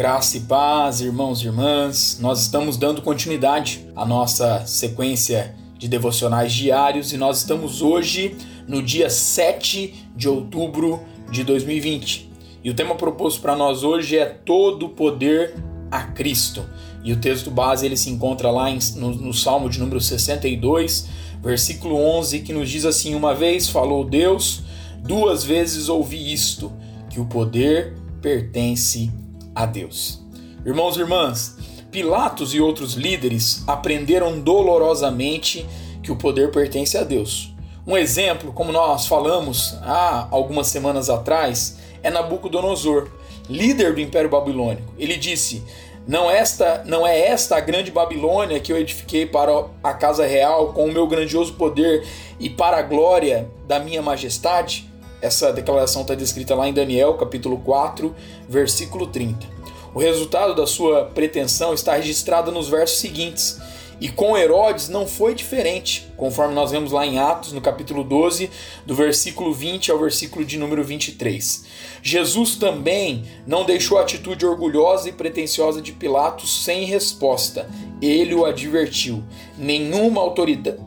Graça e paz, irmãos e irmãs. Nós estamos dando continuidade à nossa sequência de devocionais diários e nós estamos hoje no dia 7 de outubro de 2020. E o tema proposto para nós hoje é todo poder a Cristo. E o texto base ele se encontra lá em, no, no Salmo de número 62, versículo 11, que nos diz assim: Uma vez falou Deus, duas vezes ouvi isto, que o poder pertence a Deus. Irmãos e irmãs, Pilatos e outros líderes aprenderam dolorosamente que o poder pertence a Deus. Um exemplo, como nós falamos há algumas semanas atrás, é Nabucodonosor, líder do Império Babilônico. Ele disse: não esta, não é esta a grande Babilônia que eu edifiquei para a casa real com o meu grandioso poder e para a glória da minha majestade? Essa declaração está descrita lá em Daniel, capítulo 4, versículo 30. O resultado da sua pretensão está registrado nos versos seguintes. E com Herodes não foi diferente, conforme nós vemos lá em Atos, no capítulo 12, do versículo 20 ao versículo de número 23. Jesus também não deixou a atitude orgulhosa e pretensiosa de Pilatos sem resposta. Ele o advertiu: Nenhuma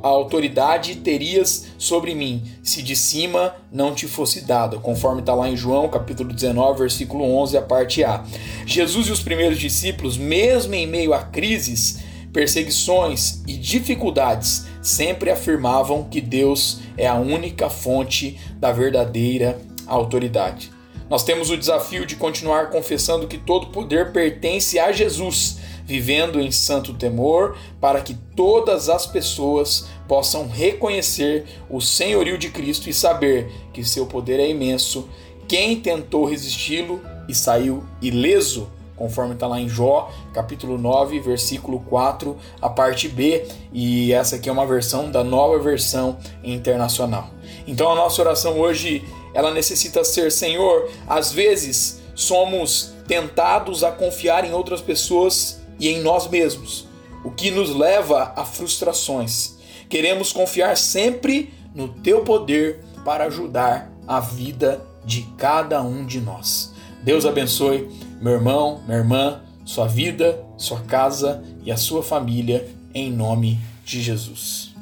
autoridade terias sobre mim, se de cima não te fosse dada, conforme está lá em João, capítulo 19, versículo 11, a parte A. Jesus e os primeiros discípulos, mesmo em meio a crises, perseguições e dificuldades, sempre afirmavam que Deus é a única fonte da verdadeira autoridade. Nós temos o desafio de continuar confessando que todo poder pertence a Jesus, vivendo em santo temor, para que todas as pessoas possam reconhecer o senhorio de Cristo e saber que seu poder é imenso. Quem tentou resisti-lo e saiu ileso conforme está lá em Jó, capítulo 9, versículo 4, a parte B, e essa aqui é uma versão da nova versão internacional. Então a nossa oração hoje, ela necessita ser, Senhor, às vezes somos tentados a confiar em outras pessoas e em nós mesmos, o que nos leva a frustrações. Queremos confiar sempre no teu poder para ajudar a vida de cada um de nós. Deus abençoe meu irmão, minha irmã, sua vida, sua casa e a sua família, em nome de Jesus.